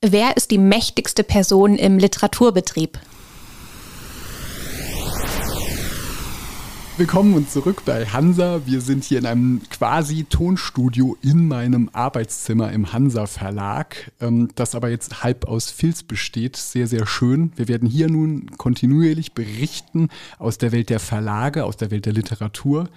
Wer ist die mächtigste Person im Literaturbetrieb? Willkommen und zurück bei Hansa. Wir sind hier in einem quasi Tonstudio in meinem Arbeitszimmer im Hansa Verlag, ähm, das aber jetzt halb aus Filz besteht. Sehr, sehr schön. Wir werden hier nun kontinuierlich berichten aus der Welt der Verlage, aus der Welt der Literatur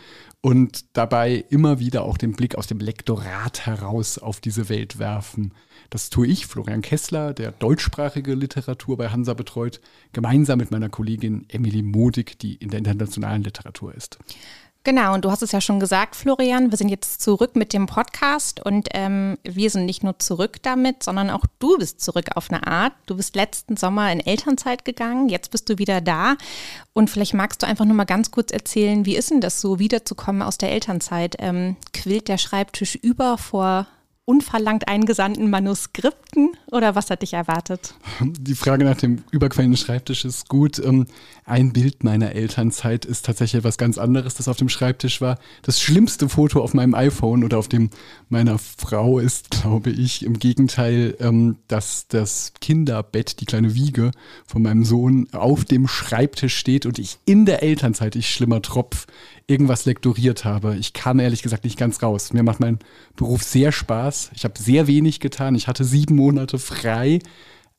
und dabei immer wieder auch den Blick aus dem Lektorat heraus auf diese Welt werfen. Das tue ich, Florian Kessler, der deutschsprachige Literatur bei Hansa betreut, gemeinsam mit meiner Kollegin Emily Modig, die in der internationalen Literatur ist. Genau, und du hast es ja schon gesagt, Florian, wir sind jetzt zurück mit dem Podcast und ähm, wir sind nicht nur zurück damit, sondern auch du bist zurück auf eine Art. Du bist letzten Sommer in Elternzeit gegangen, jetzt bist du wieder da und vielleicht magst du einfach nur mal ganz kurz erzählen, wie ist denn das so, wiederzukommen aus der Elternzeit? Ähm, quillt der Schreibtisch über vor unverlangt eingesandten Manuskripten oder was hat dich erwartet? Die Frage nach dem überquellenden Schreibtisch ist gut. Ähm, ein Bild meiner Elternzeit ist tatsächlich etwas ganz anderes, das auf dem Schreibtisch war. Das schlimmste Foto auf meinem iPhone oder auf dem meiner Frau ist, glaube ich, im Gegenteil, ähm, dass das Kinderbett, die kleine Wiege von meinem Sohn auf dem Schreibtisch steht und ich in der Elternzeit, ich schlimmer Tropf, irgendwas lektoriert habe. Ich kam ehrlich gesagt nicht ganz raus. Mir macht mein Beruf sehr Spaß. Ich habe sehr wenig getan. Ich hatte sieben Monate frei,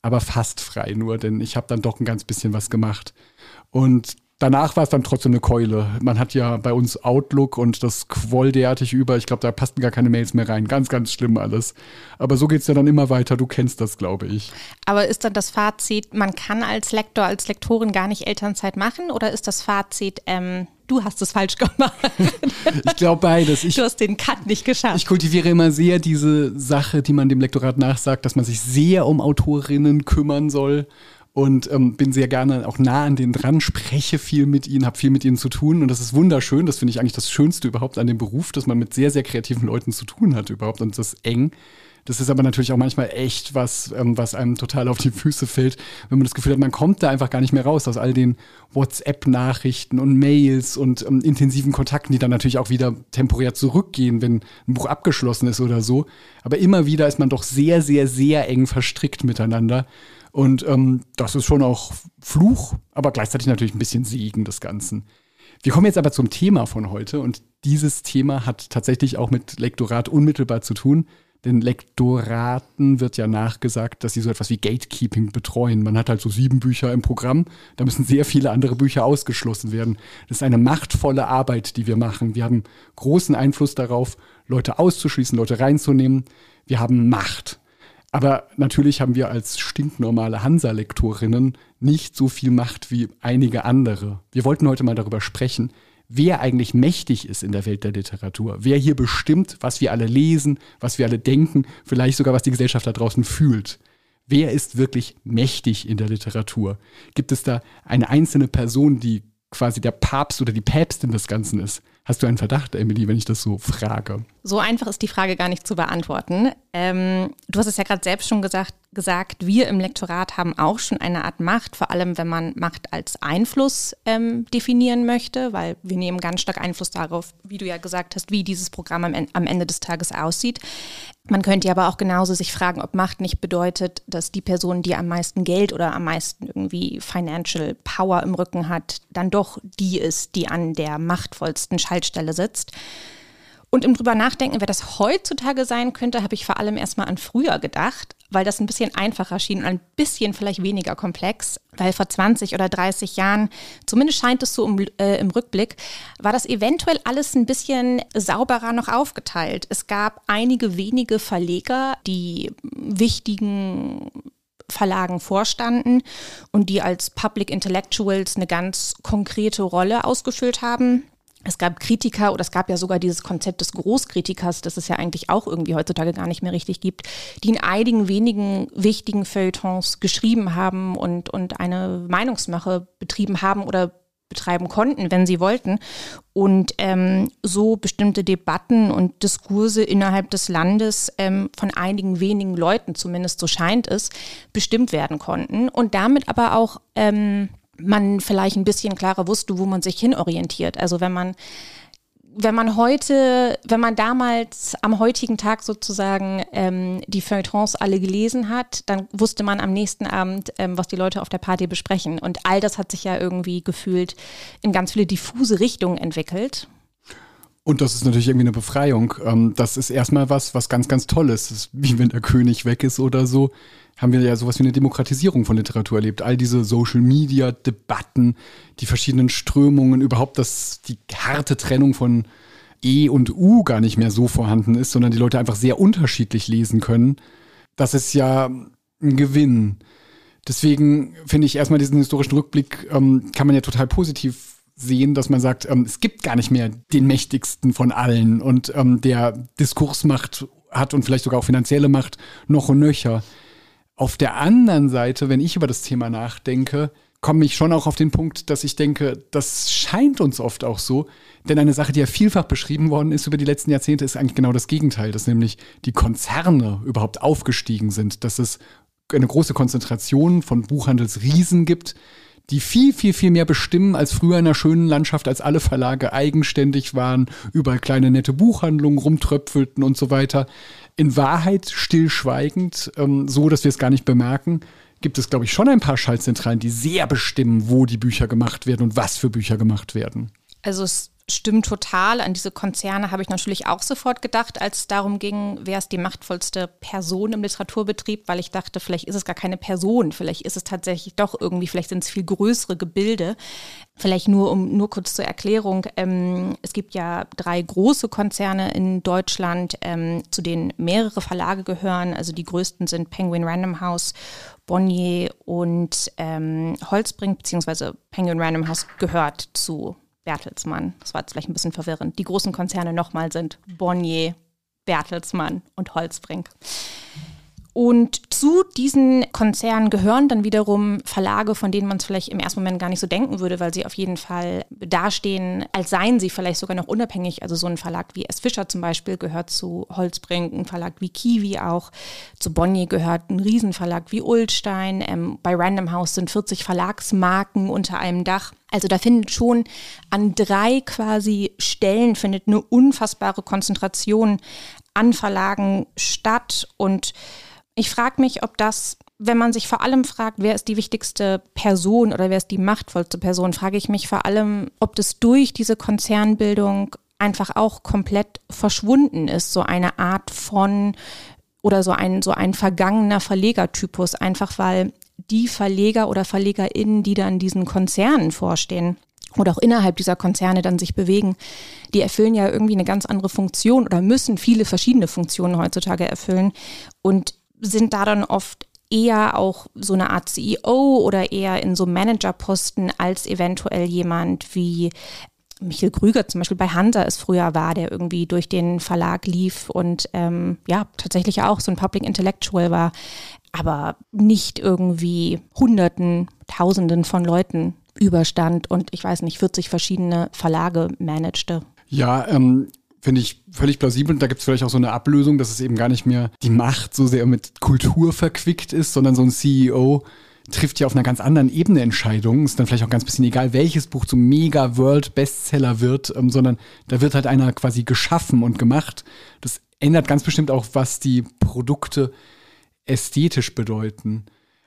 aber fast frei nur, denn ich habe dann doch ein ganz bisschen was gemacht. Und danach war es dann trotzdem eine Keule. Man hat ja bei uns Outlook und das quoll derartig über. Ich glaube, da passten gar keine Mails mehr rein. Ganz, ganz schlimm alles. Aber so geht es ja dann immer weiter. Du kennst das, glaube ich. Aber ist dann das Fazit, man kann als Lektor, als Lektorin gar nicht Elternzeit machen? Oder ist das Fazit, ähm, du hast es falsch gemacht. ich glaube beides. Ich, du hast den Cut nicht geschafft. Ich kultiviere immer sehr diese Sache, die man dem Lektorat nachsagt, dass man sich sehr um Autorinnen kümmern soll und ähm, bin sehr gerne auch nah an denen dran, spreche viel mit ihnen, habe viel mit ihnen zu tun und das ist wunderschön. Das finde ich eigentlich das Schönste überhaupt an dem Beruf, dass man mit sehr, sehr kreativen Leuten zu tun hat überhaupt und das ist eng. Das ist aber natürlich auch manchmal echt was, ähm, was einem total auf die Füße fällt, wenn man das Gefühl hat, man kommt da einfach gar nicht mehr raus aus all den WhatsApp-Nachrichten und Mails und ähm, intensiven Kontakten, die dann natürlich auch wieder temporär zurückgehen, wenn ein Buch abgeschlossen ist oder so. Aber immer wieder ist man doch sehr, sehr, sehr eng verstrickt miteinander. Und ähm, das ist schon auch Fluch, aber gleichzeitig natürlich ein bisschen Segen des Ganzen. Wir kommen jetzt aber zum Thema von heute und dieses Thema hat tatsächlich auch mit Lektorat unmittelbar zu tun. Den Lektoraten wird ja nachgesagt, dass sie so etwas wie Gatekeeping betreuen. Man hat halt so sieben Bücher im Programm, da müssen sehr viele andere Bücher ausgeschlossen werden. Das ist eine machtvolle Arbeit, die wir machen. Wir haben großen Einfluss darauf, Leute auszuschließen, Leute reinzunehmen. Wir haben Macht. Aber natürlich haben wir als stinknormale Hansa-Lektorinnen nicht so viel Macht wie einige andere. Wir wollten heute mal darüber sprechen, wer eigentlich mächtig ist in der Welt der Literatur, wer hier bestimmt, was wir alle lesen, was wir alle denken, vielleicht sogar was die Gesellschaft da draußen fühlt. Wer ist wirklich mächtig in der Literatur? Gibt es da eine einzelne Person, die quasi der Papst oder die Päpstin des Ganzen ist? Hast du einen Verdacht, Emily, wenn ich das so frage? So einfach ist die Frage gar nicht zu beantworten. Ähm, du hast es ja gerade selbst schon gesagt, gesagt, wir im Lektorat haben auch schon eine Art Macht, vor allem wenn man Macht als Einfluss ähm, definieren möchte, weil wir nehmen ganz stark Einfluss darauf, wie du ja gesagt hast, wie dieses Programm am, am Ende des Tages aussieht. Man könnte aber auch genauso sich fragen, ob Macht nicht bedeutet, dass die Person, die am meisten Geld oder am meisten irgendwie Financial Power im Rücken hat, dann doch die ist, die an der machtvollsten Schaltstelle sitzt. Und im drüber nachdenken, wer das heutzutage sein könnte, habe ich vor allem erstmal an früher gedacht, weil das ein bisschen einfacher schien und ein bisschen vielleicht weniger komplex. Weil vor 20 oder 30 Jahren, zumindest scheint es so im, äh, im Rückblick, war das eventuell alles ein bisschen sauberer noch aufgeteilt. Es gab einige wenige Verleger, die wichtigen Verlagen vorstanden und die als Public Intellectuals eine ganz konkrete Rolle ausgefüllt haben es gab Kritiker oder es gab ja sogar dieses Konzept des Großkritikers, das es ja eigentlich auch irgendwie heutzutage gar nicht mehr richtig gibt, die in einigen wenigen wichtigen Feuilletons geschrieben haben und, und eine Meinungsmache betrieben haben oder betreiben konnten, wenn sie wollten. Und ähm, so bestimmte Debatten und Diskurse innerhalb des Landes ähm, von einigen wenigen Leuten, zumindest so scheint es, bestimmt werden konnten. Und damit aber auch ähm, man vielleicht ein bisschen klarer wusste, wo man sich hinorientiert. Also wenn man wenn man heute, wenn man damals am heutigen Tag sozusagen ähm, die Feuilletons alle gelesen hat, dann wusste man am nächsten Abend, ähm, was die Leute auf der Party besprechen. Und all das hat sich ja irgendwie gefühlt in ganz viele diffuse Richtungen entwickelt. Und das ist natürlich irgendwie eine Befreiung. Ähm, das ist erstmal was, was ganz, ganz toll ist. ist. Wie wenn der König weg ist oder so, haben wir ja sowas wie eine Demokratisierung von Literatur erlebt. All diese Social-Media-Debatten, die verschiedenen Strömungen, überhaupt, dass die harte Trennung von E und U gar nicht mehr so vorhanden ist, sondern die Leute einfach sehr unterschiedlich lesen können. Das ist ja ein Gewinn. Deswegen finde ich erstmal diesen historischen Rückblick, ähm, kann man ja total positiv sehen, dass man sagt, ähm, es gibt gar nicht mehr den mächtigsten von allen und ähm, der Diskursmacht hat und vielleicht sogar auch finanzielle Macht noch und nöcher. Auf der anderen Seite, wenn ich über das Thema nachdenke, komme ich schon auch auf den Punkt, dass ich denke, das scheint uns oft auch so. Denn eine Sache, die ja vielfach beschrieben worden ist über die letzten Jahrzehnte, ist eigentlich genau das Gegenteil, dass nämlich die Konzerne überhaupt aufgestiegen sind, dass es eine große Konzentration von Buchhandelsriesen gibt, die viel, viel, viel mehr bestimmen als früher in einer schönen Landschaft, als alle Verlage eigenständig waren, überall kleine nette Buchhandlungen rumtröpfelten und so weiter. In Wahrheit stillschweigend, ähm, so dass wir es gar nicht bemerken, gibt es, glaube ich, schon ein paar Schaltzentralen, die sehr bestimmen, wo die Bücher gemacht werden und was für Bücher gemacht werden. Also es stimmt total. An diese Konzerne habe ich natürlich auch sofort gedacht, als es darum ging, wer ist die machtvollste Person im Literaturbetrieb, weil ich dachte, vielleicht ist es gar keine Person, vielleicht ist es tatsächlich doch irgendwie, vielleicht sind es viel größere Gebilde. Vielleicht nur um nur kurz zur Erklärung. Ähm, es gibt ja drei große Konzerne in Deutschland, ähm, zu denen mehrere Verlage gehören. Also die größten sind Penguin Random House, Bonnier und ähm, Holzbrink, beziehungsweise Penguin Random House gehört zu Bertelsmann. Das war jetzt vielleicht ein bisschen verwirrend. Die großen Konzerne nochmal sind Bonnier, Bertelsmann und Holzbrink. Und zu diesen Konzernen gehören dann wiederum Verlage, von denen man es vielleicht im ersten Moment gar nicht so denken würde, weil sie auf jeden Fall dastehen, als seien sie vielleicht sogar noch unabhängig. Also so ein Verlag wie S. Fischer zum Beispiel gehört zu Holzbrink, ein Verlag wie Kiwi auch. Zu Bonnier gehört ein Riesenverlag wie Ulstein. Ähm, bei Random House sind 40 Verlagsmarken unter einem Dach. Also da findet schon an drei quasi Stellen findet eine unfassbare Konzentration an Verlagen statt und ich frage mich, ob das, wenn man sich vor allem fragt, wer ist die wichtigste Person oder wer ist die machtvollste Person, frage ich mich vor allem, ob das durch diese Konzernbildung einfach auch komplett verschwunden ist, so eine Art von oder so ein, so ein vergangener Verlegertypus, einfach weil die Verleger oder VerlegerInnen, die dann diesen Konzernen vorstehen, oder auch innerhalb dieser Konzerne dann sich bewegen, die erfüllen ja irgendwie eine ganz andere Funktion oder müssen viele verschiedene Funktionen heutzutage erfüllen. Und sind da dann oft eher auch so eine Art CEO oder eher in so Managerposten als eventuell jemand wie Michael Krüger zum Beispiel bei Hansa es früher war, der irgendwie durch den Verlag lief und ähm, ja, tatsächlich auch so ein Public Intellectual war, aber nicht irgendwie Hunderten, Tausenden von Leuten überstand und ich weiß nicht, 40 verschiedene Verlage managte. Ja, ähm, finde ich völlig plausibel. Und da gibt es vielleicht auch so eine Ablösung, dass es eben gar nicht mehr die Macht so sehr mit Kultur verquickt ist, sondern so ein CEO trifft ja auf einer ganz anderen Ebene Entscheidungen. Ist dann vielleicht auch ganz bisschen egal, welches Buch zum Mega-World-Bestseller wird, ähm, sondern da wird halt einer quasi geschaffen und gemacht. Das ändert ganz bestimmt auch, was die Produkte ästhetisch bedeuten.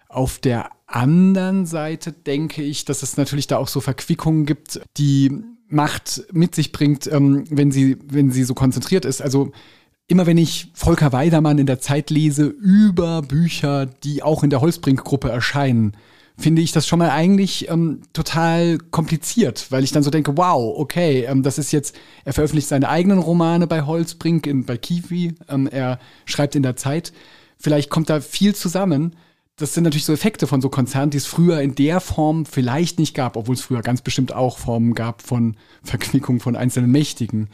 Auf der anderen Seite denke ich, dass es natürlich da auch so Verquickungen gibt, die Macht mit sich bringt, ähm, wenn, sie, wenn sie so konzentriert ist. Also immer wenn ich Volker Weidermann in der Zeit lese über Bücher, die auch in der Holzbrink-Gruppe erscheinen, finde ich das schon mal eigentlich ähm, total kompliziert, weil ich dann so denke, wow, okay, ähm, das ist jetzt, er veröffentlicht seine eigenen Romane bei Holzbrink, in, bei Kiwi, ähm, er schreibt in der Zeit. Vielleicht kommt da viel zusammen das sind natürlich so Effekte von so Konzernen, die es früher in der Form vielleicht nicht gab, obwohl es früher ganz bestimmt auch Formen gab von Verquickung von einzelnen Mächtigen.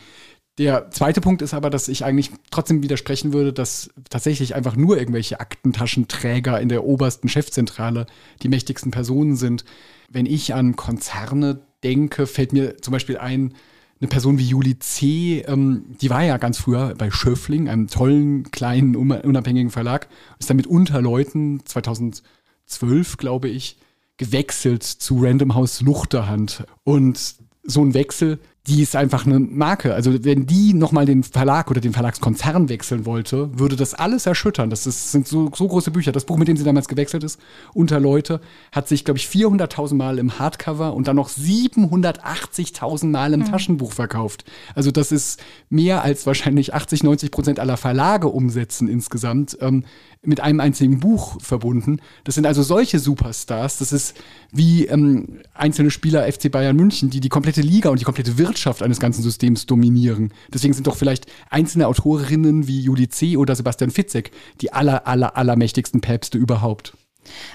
Der zweite Punkt ist aber, dass ich eigentlich trotzdem widersprechen würde, dass tatsächlich einfach nur irgendwelche Aktentaschenträger in der obersten Chefzentrale die mächtigsten Personen sind. Wenn ich an Konzerne denke, fällt mir zum Beispiel ein, eine Person wie Julie C., ähm, die war ja ganz früher bei Schöffling, einem tollen, kleinen, unabhängigen Verlag, ist dann mit Unterleuten 2012, glaube ich, gewechselt zu Random House Luchterhand. Und so ein Wechsel die ist einfach eine Marke. Also wenn die nochmal den Verlag oder den Verlagskonzern wechseln wollte, würde das alles erschüttern. Das ist, sind so, so große Bücher. Das Buch, mit dem sie damals gewechselt ist, unter Leute, hat sich, glaube ich, 400.000 Mal im Hardcover und dann noch 780.000 Mal im mhm. Taschenbuch verkauft. Also das ist mehr als wahrscheinlich 80, 90 Prozent aller Verlage umsetzen insgesamt. Ähm, mit einem einzigen Buch verbunden. Das sind also solche Superstars. Das ist wie ähm, einzelne Spieler FC Bayern München, die die komplette Liga und die komplette Wirtschaft eines ganzen Systems dominieren. Deswegen sind doch vielleicht einzelne Autorinnen wie Julie C. oder Sebastian Fitzek die aller, aller, allermächtigsten Päpste überhaupt.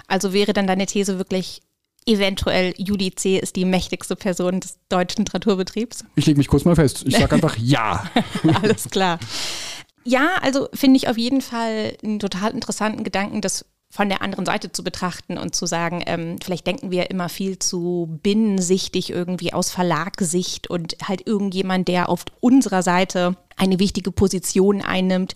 Also wäre dann deine These wirklich eventuell Julie C. ist die mächtigste Person des deutschen Literaturbetriebs? Ich lege mich kurz mal fest. Ich sage einfach ja. Alles klar. Ja, also finde ich auf jeden Fall einen total interessanten Gedanken, das von der anderen Seite zu betrachten und zu sagen, ähm, vielleicht denken wir immer viel zu binnensichtig irgendwie aus Verlagssicht und halt irgendjemand, der auf unserer Seite eine wichtige Position einnimmt,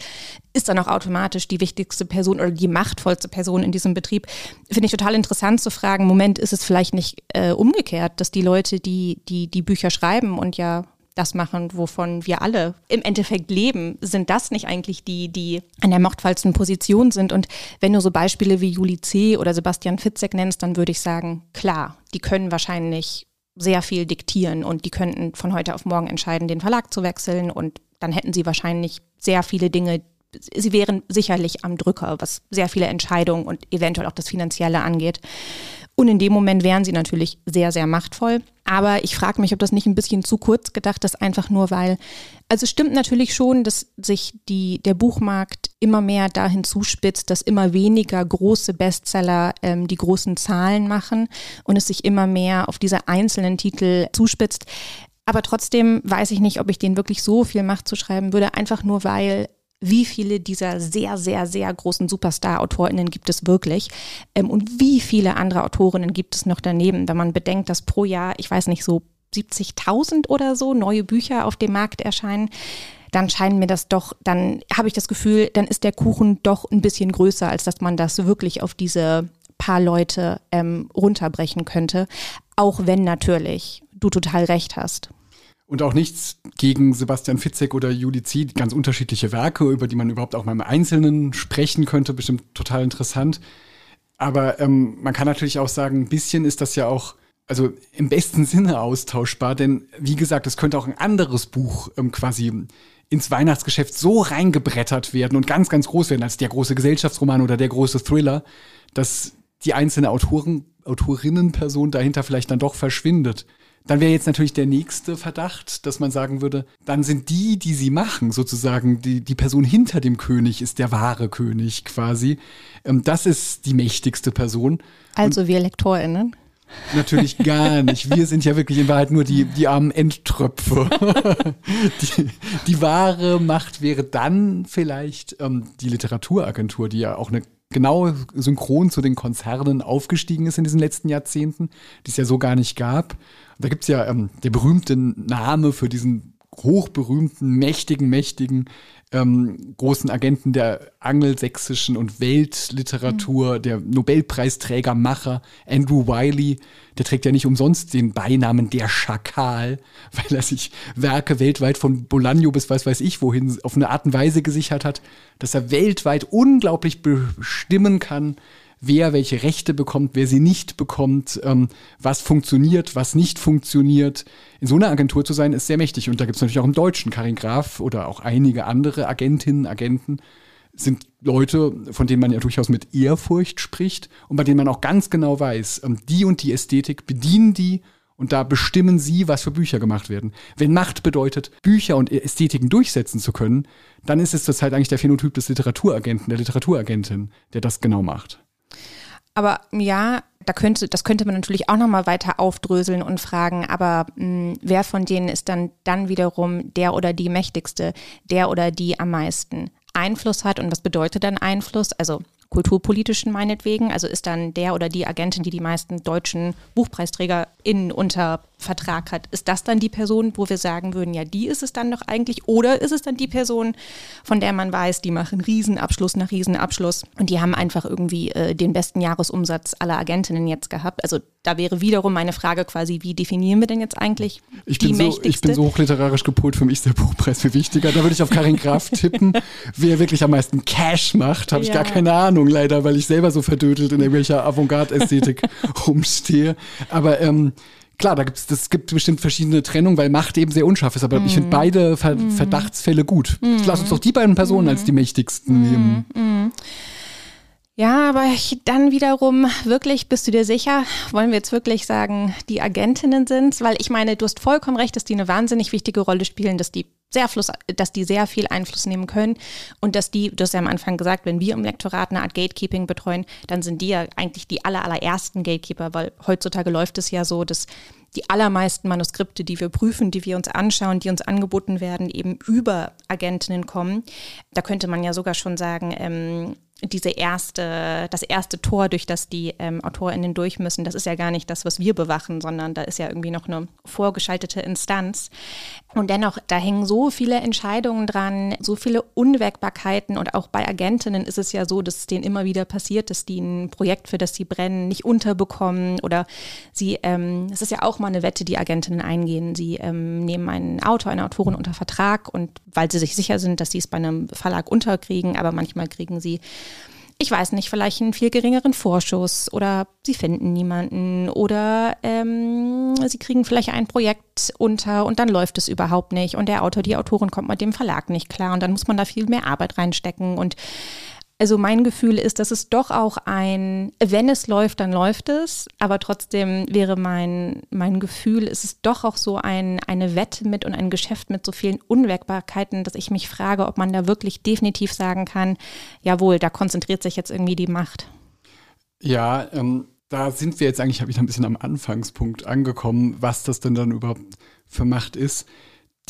ist dann auch automatisch die wichtigste Person oder die machtvollste Person in diesem Betrieb. Finde ich total interessant zu fragen, Moment, ist es vielleicht nicht äh, umgekehrt, dass die Leute, die, die die Bücher schreiben und ja das machen, wovon wir alle im Endeffekt leben, sind das nicht eigentlich die, die an der machtvollsten Position sind? Und wenn du so Beispiele wie Juli C. oder Sebastian Fitzek nennst, dann würde ich sagen, klar, die können wahrscheinlich sehr viel diktieren und die könnten von heute auf morgen entscheiden, den Verlag zu wechseln und dann hätten sie wahrscheinlich sehr viele Dinge, sie wären sicherlich am Drücker, was sehr viele Entscheidungen und eventuell auch das Finanzielle angeht. Und in dem Moment wären sie natürlich sehr, sehr machtvoll. Aber ich frage mich, ob das nicht ein bisschen zu kurz gedacht ist, einfach nur weil, also stimmt natürlich schon, dass sich die, der Buchmarkt immer mehr dahin zuspitzt, dass immer weniger große Bestseller ähm, die großen Zahlen machen und es sich immer mehr auf diese einzelnen Titel zuspitzt. Aber trotzdem weiß ich nicht, ob ich denen wirklich so viel Macht zuschreiben würde, einfach nur weil wie viele dieser sehr, sehr, sehr großen Superstar-AutorInnen gibt es wirklich ähm, und wie viele andere Autorinnen gibt es noch daneben, wenn man bedenkt, dass pro Jahr, ich weiß nicht, so 70.000 oder so neue Bücher auf dem Markt erscheinen, dann scheinen mir das doch, dann habe ich das Gefühl, dann ist der Kuchen doch ein bisschen größer, als dass man das wirklich auf diese paar Leute ähm, runterbrechen könnte. Auch wenn natürlich du total recht hast. Und auch nichts gegen Sebastian Fitzek oder Juli Zieh, ganz unterschiedliche Werke, über die man überhaupt auch mal im Einzelnen sprechen könnte, bestimmt total interessant. Aber ähm, man kann natürlich auch sagen, ein bisschen ist das ja auch, also im besten Sinne austauschbar, denn wie gesagt, es könnte auch ein anderes Buch ähm, quasi ins Weihnachtsgeschäft so reingebrettert werden und ganz, ganz groß werden als der große Gesellschaftsroman oder der große Thriller, dass die einzelne Autoren, Autorinnenperson dahinter vielleicht dann doch verschwindet. Dann wäre jetzt natürlich der nächste Verdacht, dass man sagen würde, dann sind die, die sie machen, sozusagen die, die Person hinter dem König ist der wahre König quasi. Ähm, das ist die mächtigste Person. Also Und wir LektorInnen? Natürlich gar nicht. Wir sind ja wirklich in Wahrheit nur die, die armen Endtröpfe. die, die wahre Macht wäre dann vielleicht ähm, die Literaturagentur, die ja auch eine genau synchron zu den Konzernen aufgestiegen ist in diesen letzten Jahrzehnten, die es ja so gar nicht gab. Da gibt es ja ähm, der berühmte Name für diesen hochberühmten, mächtigen, mächtigen ähm, großen Agenten der angelsächsischen und Weltliteratur, mhm. der Nobelpreisträger, Macher Andrew Wiley, der trägt ja nicht umsonst den Beinamen der Schakal, weil er sich Werke weltweit von Bolaño bis weiß weiß ich wohin auf eine Art und Weise gesichert hat, dass er weltweit unglaublich bestimmen kann, wer welche Rechte bekommt, wer sie nicht bekommt, ähm, was funktioniert, was nicht funktioniert. In so einer Agentur zu sein, ist sehr mächtig. Und da gibt es natürlich auch im Deutschen Karin Graf oder auch einige andere Agentinnen, Agenten sind Leute, von denen man ja durchaus mit Ehrfurcht spricht und bei denen man auch ganz genau weiß, ähm, die und die Ästhetik bedienen die und da bestimmen sie, was für Bücher gemacht werden. Wenn Macht bedeutet, Bücher und Ästhetiken durchsetzen zu können, dann ist es zurzeit eigentlich der Phänotyp des Literaturagenten, der Literaturagentin, der das genau macht. Aber ja, da könnte, das könnte man natürlich auch nochmal weiter aufdröseln und fragen, aber mh, hm, wer von denen ist dann, dann wiederum der oder die mächtigste, der oder die am meisten Einfluss hat und was bedeutet dann Einfluss? Also kulturpolitischen meinetwegen, also ist dann der oder die Agentin, die die meisten deutschen BuchpreisträgerInnen unter Vertrag hat. Ist das dann die Person, wo wir sagen würden, ja, die ist es dann doch eigentlich? Oder ist es dann die Person, von der man weiß, die machen Riesenabschluss nach Riesenabschluss und die haben einfach irgendwie äh, den besten Jahresumsatz aller Agentinnen jetzt gehabt? Also da wäre wiederum meine Frage quasi, wie definieren wir denn jetzt eigentlich ich die bin mächtigste? So, ich bin so hochliterarisch gepolt, für mich ist der Buchpreis viel wichtiger. Da würde ich auf Karin Graf tippen. Wer wirklich am meisten Cash macht, habe ich ja. gar keine Ahnung leider, weil ich selber so verdödelt in irgendwelcher Avantgarde-Ästhetik rumstehe. Aber ähm, klar, da gibt's, das gibt bestimmt verschiedene Trennungen, weil Macht eben sehr unscharf ist. Aber mm. ich finde mhm. beide Ver mm. Verdachtsfälle gut. Mm. Lass uns doch die beiden Personen als die mächtigsten mhm. nehmen. Mhm. Ja, aber dann wiederum wirklich, bist du dir sicher, wollen wir jetzt wirklich sagen, die Agentinnen sind? Weil ich meine, du hast vollkommen recht, dass die eine wahnsinnig wichtige Rolle spielen, dass die sehr Fluss, dass die sehr viel Einfluss nehmen können und dass die, du hast ja am Anfang gesagt, wenn wir im Lektorat eine Art Gatekeeping betreuen, dann sind die ja eigentlich die aller, allerersten Gatekeeper, weil heutzutage läuft es ja so, dass die allermeisten Manuskripte, die wir prüfen, die wir uns anschauen, die uns angeboten werden, eben über Agentinnen kommen. Da könnte man ja sogar schon sagen, ähm, diese erste, das erste Tor, durch das die ähm, AutorInnen durch müssen, das ist ja gar nicht das, was wir bewachen, sondern da ist ja irgendwie noch eine vorgeschaltete Instanz. Und dennoch, da hängen so viele Entscheidungen dran, so viele Unwägbarkeiten. Und auch bei Agentinnen ist es ja so, dass es denen immer wieder passiert, dass die ein Projekt, für das sie brennen, nicht unterbekommen. Oder sie, ähm, es ist ja auch mal eine Wette, die Agentinnen eingehen. Sie ähm, nehmen einen Autor, eine Autorin unter Vertrag. Und weil sie sich sicher sind, dass sie es bei einem Verlag unterkriegen, aber manchmal kriegen sie ich weiß nicht, vielleicht einen viel geringeren Vorschuss oder sie finden niemanden oder ähm, sie kriegen vielleicht ein Projekt unter und dann läuft es überhaupt nicht und der Autor, die Autorin kommt mit dem Verlag nicht klar und dann muss man da viel mehr Arbeit reinstecken und also mein Gefühl ist, dass es doch auch ein, wenn es läuft, dann läuft es, aber trotzdem wäre mein, mein Gefühl, es ist doch auch so ein, eine Wette mit und ein Geschäft mit so vielen Unwägbarkeiten, dass ich mich frage, ob man da wirklich definitiv sagen kann, jawohl, da konzentriert sich jetzt irgendwie die Macht. Ja, ähm, da sind wir jetzt eigentlich wieder ein bisschen am Anfangspunkt angekommen, was das denn dann überhaupt für Macht ist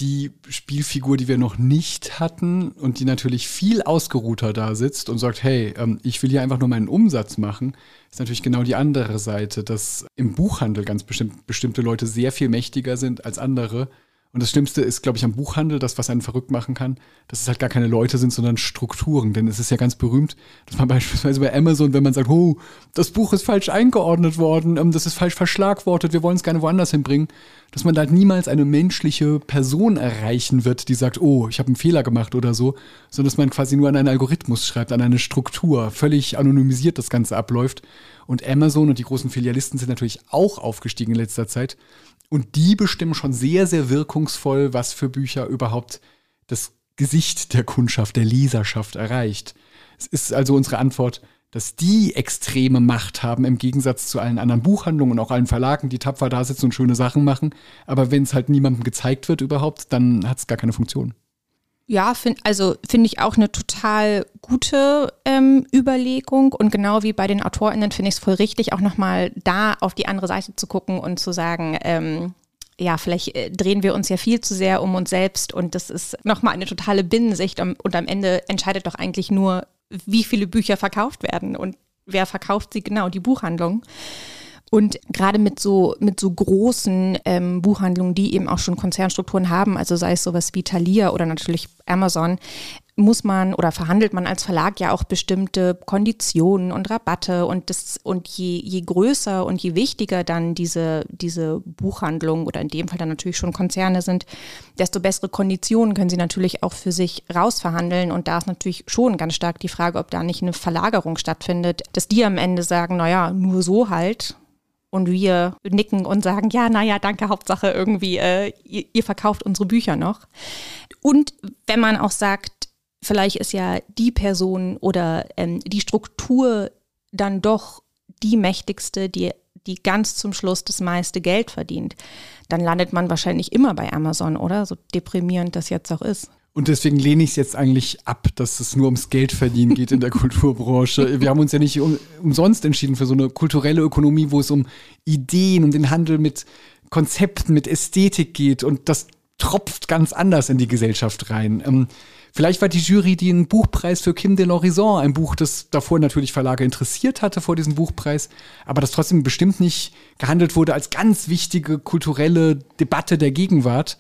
die Spielfigur, die wir noch nicht hatten und die natürlich viel ausgeruhter da sitzt und sagt, hey, ähm, ich will hier einfach nur meinen Umsatz machen, ist natürlich genau die andere Seite, dass im Buchhandel ganz bestimmt bestimmte Leute sehr viel mächtiger sind als andere und das Schlimmste ist, glaube ich, am Buchhandel, das, was einen verrückt machen kann, dass es halt gar keine Leute sind, sondern Strukturen. Denn es ist ja ganz berühmt, dass man beispielsweise bei Amazon, wenn man sagt, oh, das Buch ist falsch eingeordnet worden, ähm, das ist falsch verschlagwortet, wir wollen es gerne woanders hinbringen, dass man da halt niemals eine menschliche Person erreichen wird, die sagt, oh, ich habe einen Fehler gemacht oder so, sondern dass man quasi nur an einen Algorithmus schreibt, an eine Struktur, völlig anonymisiert das Ganze abläuft. Und Amazon und die großen Filialisten sind natürlich auch aufgestiegen in letzter Zeit. Und die bestimmen schon sehr, sehr wirkungsvoll, was für Bücher überhaupt das Gesicht der Kundschaft, der Leserschaft erreicht. Es ist also unsere Antwort, dass die extreme Macht haben im Gegensatz zu allen anderen Buchhandlungen und auch allen Verlagen, die tapfer da sitzen und schöne Sachen machen. Aber wenn es halt niemandem gezeigt wird überhaupt, dann hat es gar keine Funktion. Ja, find, also finde ich auch eine total gute ähm, Überlegung und genau wie bei den AutorInnen finde ich es voll richtig, auch nochmal da auf die andere Seite zu gucken und zu sagen, ähm, ja, vielleicht äh, drehen wir uns ja viel zu sehr um uns selbst und das ist nochmal eine totale Binnensicht und am Ende entscheidet doch eigentlich nur, wie viele Bücher verkauft werden und wer verkauft sie genau, die Buchhandlung. Und gerade mit so, mit so großen ähm, Buchhandlungen, die eben auch schon Konzernstrukturen haben, also sei es sowas wie Thalia oder natürlich Amazon, muss man oder verhandelt man als Verlag ja auch bestimmte Konditionen und Rabatte und das und je, je größer und je wichtiger dann diese, diese Buchhandlungen oder in dem Fall dann natürlich schon Konzerne sind, desto bessere Konditionen können sie natürlich auch für sich rausverhandeln und da ist natürlich schon ganz stark die Frage, ob da nicht eine Verlagerung stattfindet, dass die am Ende sagen, naja, nur so halt und wir nicken und sagen, ja, naja, danke, Hauptsache irgendwie, äh, ihr, ihr verkauft unsere Bücher noch. Und wenn man auch sagt, vielleicht ist ja die Person oder ähm, die Struktur dann doch die mächtigste, die, die ganz zum Schluss das meiste Geld verdient, dann landet man wahrscheinlich immer bei Amazon, oder? So deprimierend das jetzt auch ist. Und deswegen lehne ich es jetzt eigentlich ab, dass es nur ums Geldverdienen geht in der Kulturbranche. Wir haben uns ja nicht um, umsonst entschieden für so eine kulturelle Ökonomie, wo es um Ideen und den Handel mit Konzepten, mit Ästhetik geht. Und das tropft ganz anders in die Gesellschaft rein. Ähm, Vielleicht war die Jury den Buchpreis für Kim de l'Horizon, ein Buch, das davor natürlich Verlage interessiert hatte vor diesem Buchpreis, aber das trotzdem bestimmt nicht gehandelt wurde als ganz wichtige kulturelle Debatte der Gegenwart.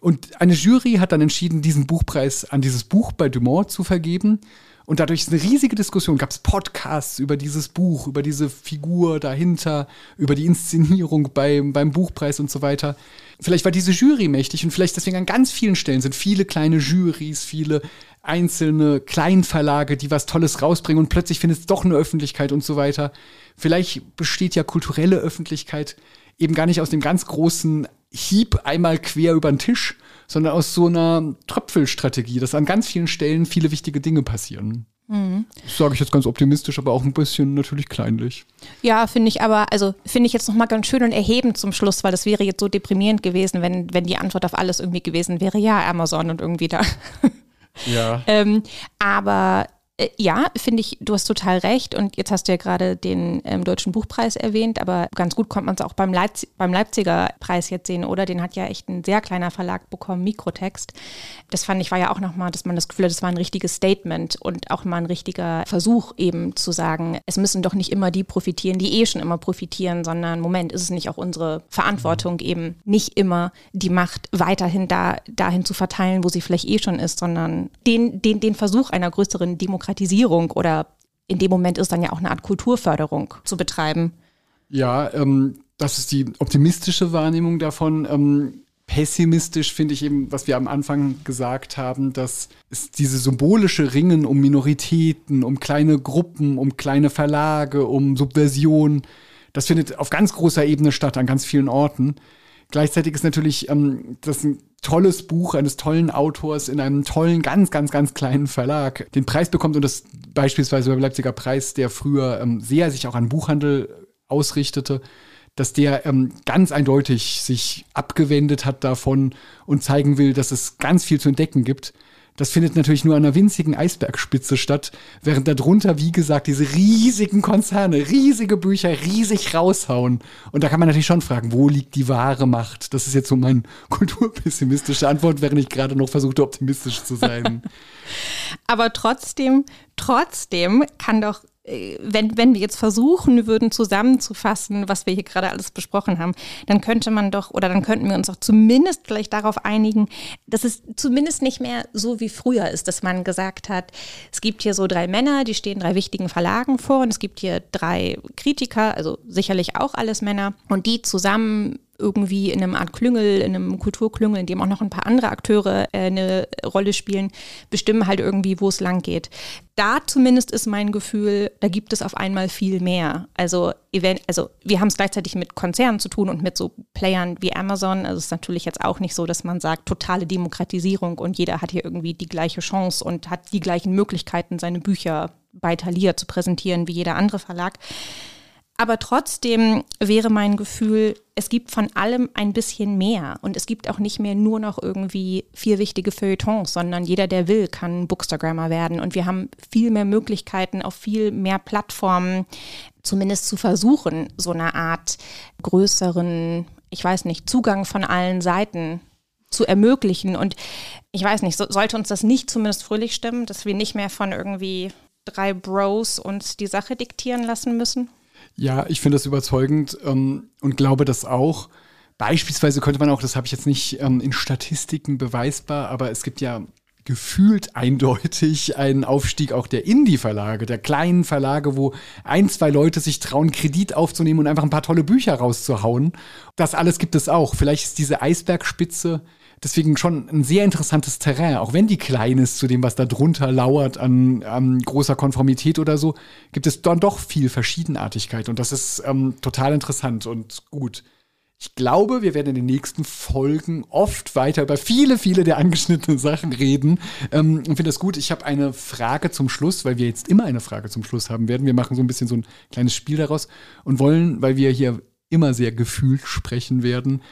Und eine Jury hat dann entschieden, diesen Buchpreis an dieses Buch bei Dumont zu vergeben. Und dadurch ist eine riesige Diskussion. Gab es Podcasts über dieses Buch, über diese Figur dahinter, über die Inszenierung beim, beim Buchpreis und so weiter. Vielleicht war diese Jury mächtig und vielleicht deswegen an ganz vielen Stellen sind viele kleine Jurys, viele einzelne Kleinverlage, die was Tolles rausbringen und plötzlich findet es doch eine Öffentlichkeit und so weiter. Vielleicht besteht ja kulturelle Öffentlichkeit eben gar nicht aus dem ganz großen Hieb einmal quer über den Tisch, sondern aus so einer Tröpfelstrategie, dass an ganz vielen Stellen viele wichtige Dinge passieren. Mhm. Das sage ich jetzt ganz optimistisch, aber auch ein bisschen natürlich kleinlich. Ja, finde ich aber, also finde ich jetzt nochmal ganz schön und erhebend zum Schluss, weil das wäre jetzt so deprimierend gewesen, wenn, wenn die Antwort auf alles irgendwie gewesen wäre, ja, Amazon und irgendwie da. Ja. ähm, aber ja, finde ich, du hast total recht. Und jetzt hast du ja gerade den ähm, Deutschen Buchpreis erwähnt, aber ganz gut konnte man es auch beim, Leipzig, beim Leipziger Preis jetzt sehen, oder? Den hat ja echt ein sehr kleiner Verlag bekommen, Mikrotext. Das fand ich war ja auch nochmal, dass man das Gefühl hat, das war ein richtiges Statement und auch mal ein richtiger Versuch eben zu sagen, es müssen doch nicht immer die profitieren, die eh schon immer profitieren, sondern Moment, ist es nicht auch unsere Verantwortung eben nicht immer die Macht weiterhin da, dahin zu verteilen, wo sie vielleicht eh schon ist, sondern den, den, den Versuch einer größeren Demokratie Demokratisierung oder in dem Moment ist dann ja auch eine Art Kulturförderung zu betreiben. Ja, ähm, das ist die optimistische Wahrnehmung davon. Ähm, pessimistisch finde ich eben, was wir am Anfang gesagt haben, dass es diese symbolische Ringen um Minoritäten, um kleine Gruppen, um kleine Verlage, um Subversion, das findet auf ganz großer Ebene statt, an ganz vielen Orten. Gleichzeitig ist natürlich ähm, das ein tolles Buch eines tollen Autors in einem tollen, ganz, ganz, ganz kleinen Verlag den Preis bekommt und das beispielsweise beim Leipziger Preis, der früher ähm, sehr sich auch an Buchhandel ausrichtete, dass der ähm, ganz eindeutig sich abgewendet hat davon und zeigen will, dass es ganz viel zu entdecken gibt. Das findet natürlich nur an einer winzigen Eisbergspitze statt, während darunter, wie gesagt, diese riesigen Konzerne, riesige Bücher riesig raushauen. Und da kann man natürlich schon fragen, wo liegt die wahre Macht? Das ist jetzt so meine kulturpessimistische Antwort, während ich gerade noch versuchte, optimistisch zu sein. Aber trotzdem, trotzdem kann doch wenn, wenn wir jetzt versuchen würden, zusammenzufassen, was wir hier gerade alles besprochen haben, dann könnte man doch, oder dann könnten wir uns auch zumindest vielleicht darauf einigen, dass es zumindest nicht mehr so wie früher ist, dass man gesagt hat, es gibt hier so drei Männer, die stehen drei wichtigen Verlagen vor und es gibt hier drei Kritiker, also sicherlich auch alles Männer, und die zusammen irgendwie in einem Art Klüngel, in einem Kulturklüngel, in dem auch noch ein paar andere Akteure äh, eine Rolle spielen, bestimmen halt irgendwie, wo es lang geht. Da zumindest ist mein Gefühl, da gibt es auf einmal viel mehr. Also, also wir haben es gleichzeitig mit Konzernen zu tun und mit so Playern wie Amazon. Also es ist natürlich jetzt auch nicht so, dass man sagt, totale Demokratisierung und jeder hat hier irgendwie die gleiche Chance und hat die gleichen Möglichkeiten, seine Bücher bei Thalia zu präsentieren wie jeder andere Verlag. Aber trotzdem wäre mein Gefühl, es gibt von allem ein bisschen mehr. Und es gibt auch nicht mehr nur noch irgendwie vier wichtige Feuilletons, sondern jeder, der will, kann Bookstagrammer werden. Und wir haben viel mehr Möglichkeiten auf viel mehr Plattformen, zumindest zu versuchen, so eine Art größeren, ich weiß nicht, Zugang von allen Seiten zu ermöglichen. Und ich weiß nicht, so, sollte uns das nicht zumindest fröhlich stimmen, dass wir nicht mehr von irgendwie drei Bros uns die Sache diktieren lassen müssen? Ja, ich finde das überzeugend ähm, und glaube das auch. Beispielsweise könnte man auch, das habe ich jetzt nicht ähm, in Statistiken beweisbar, aber es gibt ja gefühlt eindeutig einen Aufstieg auch der Indie-Verlage, der kleinen Verlage, wo ein, zwei Leute sich trauen, Kredit aufzunehmen und einfach ein paar tolle Bücher rauszuhauen. Das alles gibt es auch. Vielleicht ist diese Eisbergspitze deswegen schon ein sehr interessantes Terrain, auch wenn die klein ist zu dem, was da drunter lauert an, an großer Konformität oder so, gibt es dann doch viel Verschiedenartigkeit und das ist ähm, total interessant und gut. Ich glaube, wir werden in den nächsten Folgen oft weiter über viele, viele der angeschnittenen Sachen reden. Ähm, und finde das gut. Ich habe eine Frage zum Schluss, weil wir jetzt immer eine Frage zum Schluss haben werden. Wir machen so ein bisschen so ein kleines Spiel daraus und wollen, weil wir hier immer sehr gefühlt sprechen werden,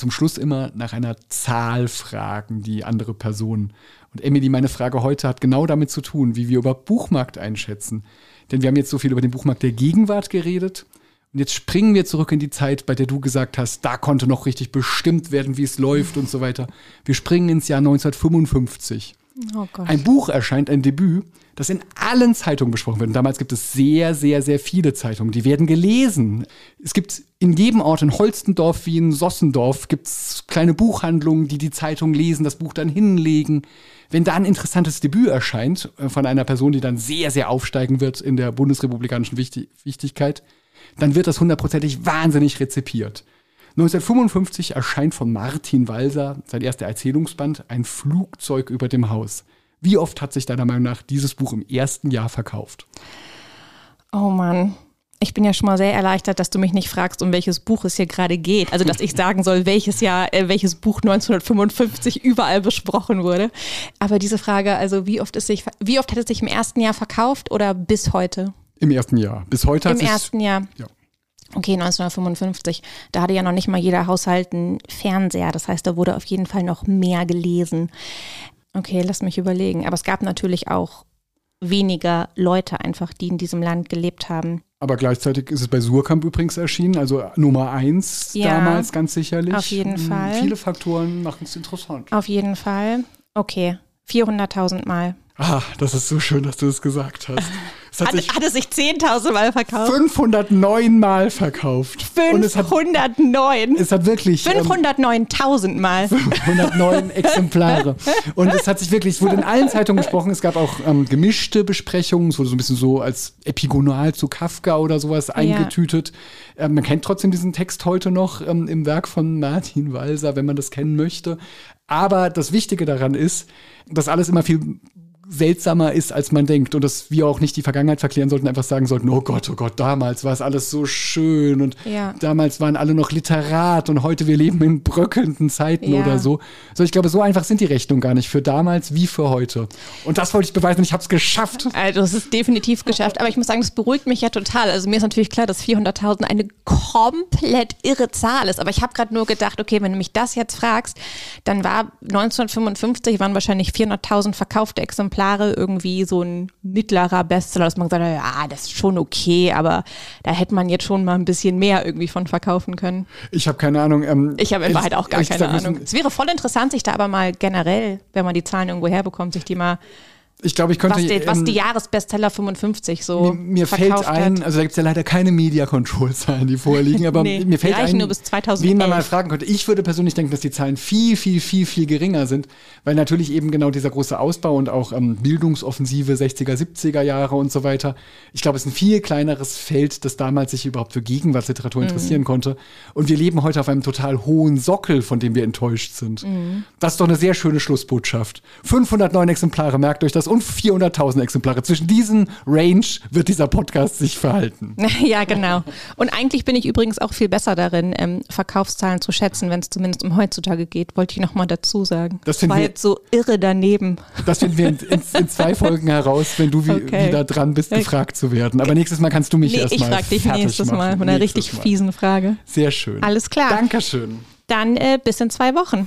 zum Schluss immer nach einer Zahl fragen, die andere Person. Und Emily, meine Frage heute hat genau damit zu tun, wie wir über Buchmarkt einschätzen. Denn wir haben jetzt so viel über den Buchmarkt der Gegenwart geredet. Und jetzt springen wir zurück in die Zeit, bei der du gesagt hast, da konnte noch richtig bestimmt werden, wie es läuft und so weiter. Wir springen ins Jahr 1955. Oh Gott. Ein Buch erscheint, ein Debüt, das in allen Zeitungen besprochen wird. Und damals gibt es sehr, sehr, sehr viele Zeitungen. Die werden gelesen. Es gibt in jedem Ort, in Holstendorf wie in Sossendorf, gibt es kleine Buchhandlungen, die die Zeitung lesen, das Buch dann hinlegen. Wenn da ein interessantes Debüt erscheint äh, von einer Person, die dann sehr, sehr aufsteigen wird in der bundesrepublikanischen Wichtig Wichtigkeit, dann wird das hundertprozentig wahnsinnig rezipiert. 1955 erscheint von Martin Walser sein erster Erzählungsband Ein Flugzeug über dem Haus. Wie oft hat sich deiner Meinung nach dieses Buch im ersten Jahr verkauft? Oh Mann. Ich bin ja schon mal sehr erleichtert, dass du mich nicht fragst, um welches Buch es hier gerade geht. Also, dass ich sagen soll, welches Jahr, äh, welches Buch 1955 überall besprochen wurde. Aber diese Frage, also wie oft, ist sich, wie oft hat es sich im ersten Jahr verkauft oder bis heute? Im ersten Jahr. Bis heute hat Im sich, ersten Jahr. Ja. Okay, 1955. Da hatte ja noch nicht mal jeder Haushalt einen Fernseher. Das heißt, da wurde auf jeden Fall noch mehr gelesen. Okay, lass mich überlegen. Aber es gab natürlich auch weniger Leute einfach, die in diesem Land gelebt haben. Aber gleichzeitig ist es bei Surkamp übrigens erschienen, also Nummer eins Ja, damals ganz sicherlich. auf jeden Hm, Fall. Viele Faktoren machen es interessant. Auf jeden Fall. Okay, 400.000 Mal. Ah, das ist so schön, dass du das gesagt hast. Es hat Hat, sich hat es sich 10.000 Mal verkauft? 509 Mal verkauft. Und es hat, 509. es hat wirklich ähm, 509.000 Mal. 109 Exemplare. Und es hat sich wirklich, es wurde in allen Zeitungen gesprochen. Es gab auch ähm, gemischte Besprechungen. Es wurde so ein bisschen so als epigonal zu Kafka oder sowas eingetütet. Ähm, man kennt trotzdem diesen Text heute noch ähm, im Werk von Martin Walser, wenn man das kennen möchte. Aber das Wichtige daran ist, dass alles immer viel seltsamer ist, als man denkt. Und dass wir auch nicht die Vergangenheit verklären sollten, einfach sagen sollten, oh Gott, oh Gott, damals war es alles so schön und Ja. damals waren alle noch Literat und heute wir leben in bröckelnden Zeiten Ja. oder so. So, ich glaube, so einfach sind die Rechnungen gar nicht für damals wie für heute. Und das wollte ich beweisen und ich habe es geschafft. Also es ist definitiv geschafft, aber ich muss sagen, das beruhigt mich ja total. Also mir ist natürlich klar, dass 400.000 eine komplett irre Zahl ist, aber ich habe gerade nur gedacht, okay, wenn du mich das jetzt fragst, dann war 1955 waren wahrscheinlich 400.000 verkaufte Exemplare irgendwie so ein mittlerer Bestseller, dass man gesagt hat, ja, das ist schon okay, aber da hätte man jetzt schon mal ein bisschen mehr irgendwie von verkaufen können. Ich habe keine Ahnung. Ähm, Ich habe in Wahrheit auch gar keine Ahnung. Es wäre voll interessant, sich da aber mal generell, wenn man die Zahlen irgendwo herbekommt, sich die mal Ich glaube, ich könnte. was die, was ähm, die Jahresbestseller 55 so mir, mir fällt ein, hat. also da gibt es ja leider keine Media Control Zahlen, die vorliegen, aber Nee, mir fällt ein, nur bis 2011. wen man mal fragen könnte. Ich würde persönlich denken, dass die Zahlen viel, viel, viel, viel geringer sind, weil natürlich eben genau dieser große Ausbau und auch ähm, Bildungsoffensive 60er, 70er Jahre und so weiter. Ich glaube, es ist ein viel kleineres Feld, das damals sich überhaupt für Mhm. Gegenwartsliteratur interessieren konnte. Und wir leben heute auf einem total hohen Sockel, von dem wir enttäuscht sind. Mhm. Das ist doch eine sehr schöne Schlussbotschaft. 509 Exemplare, merkt euch das, und 400.000 Exemplare. Zwischen diesen Range wird dieser Podcast sich verhalten. Ja, genau. Und eigentlich bin ich übrigens auch viel besser darin, ähm, Verkaufszahlen zu schätzen, wenn es zumindest um heutzutage geht, wollte ich nochmal dazu sagen. Das finden war wir- jetzt so irre daneben. Das finden wir in, in, in zwei Folgen heraus, wenn du wie, Okay. wieder dran bist, gefragt zu werden. Aber nächstes Mal kannst du mich Nee, erstmal ich frage dich nächstes machen. Mal mit einer richtig Mal. fiesen Frage. Sehr schön. Alles klar. Dankeschön. Dann äh, bis in zwei Wochen.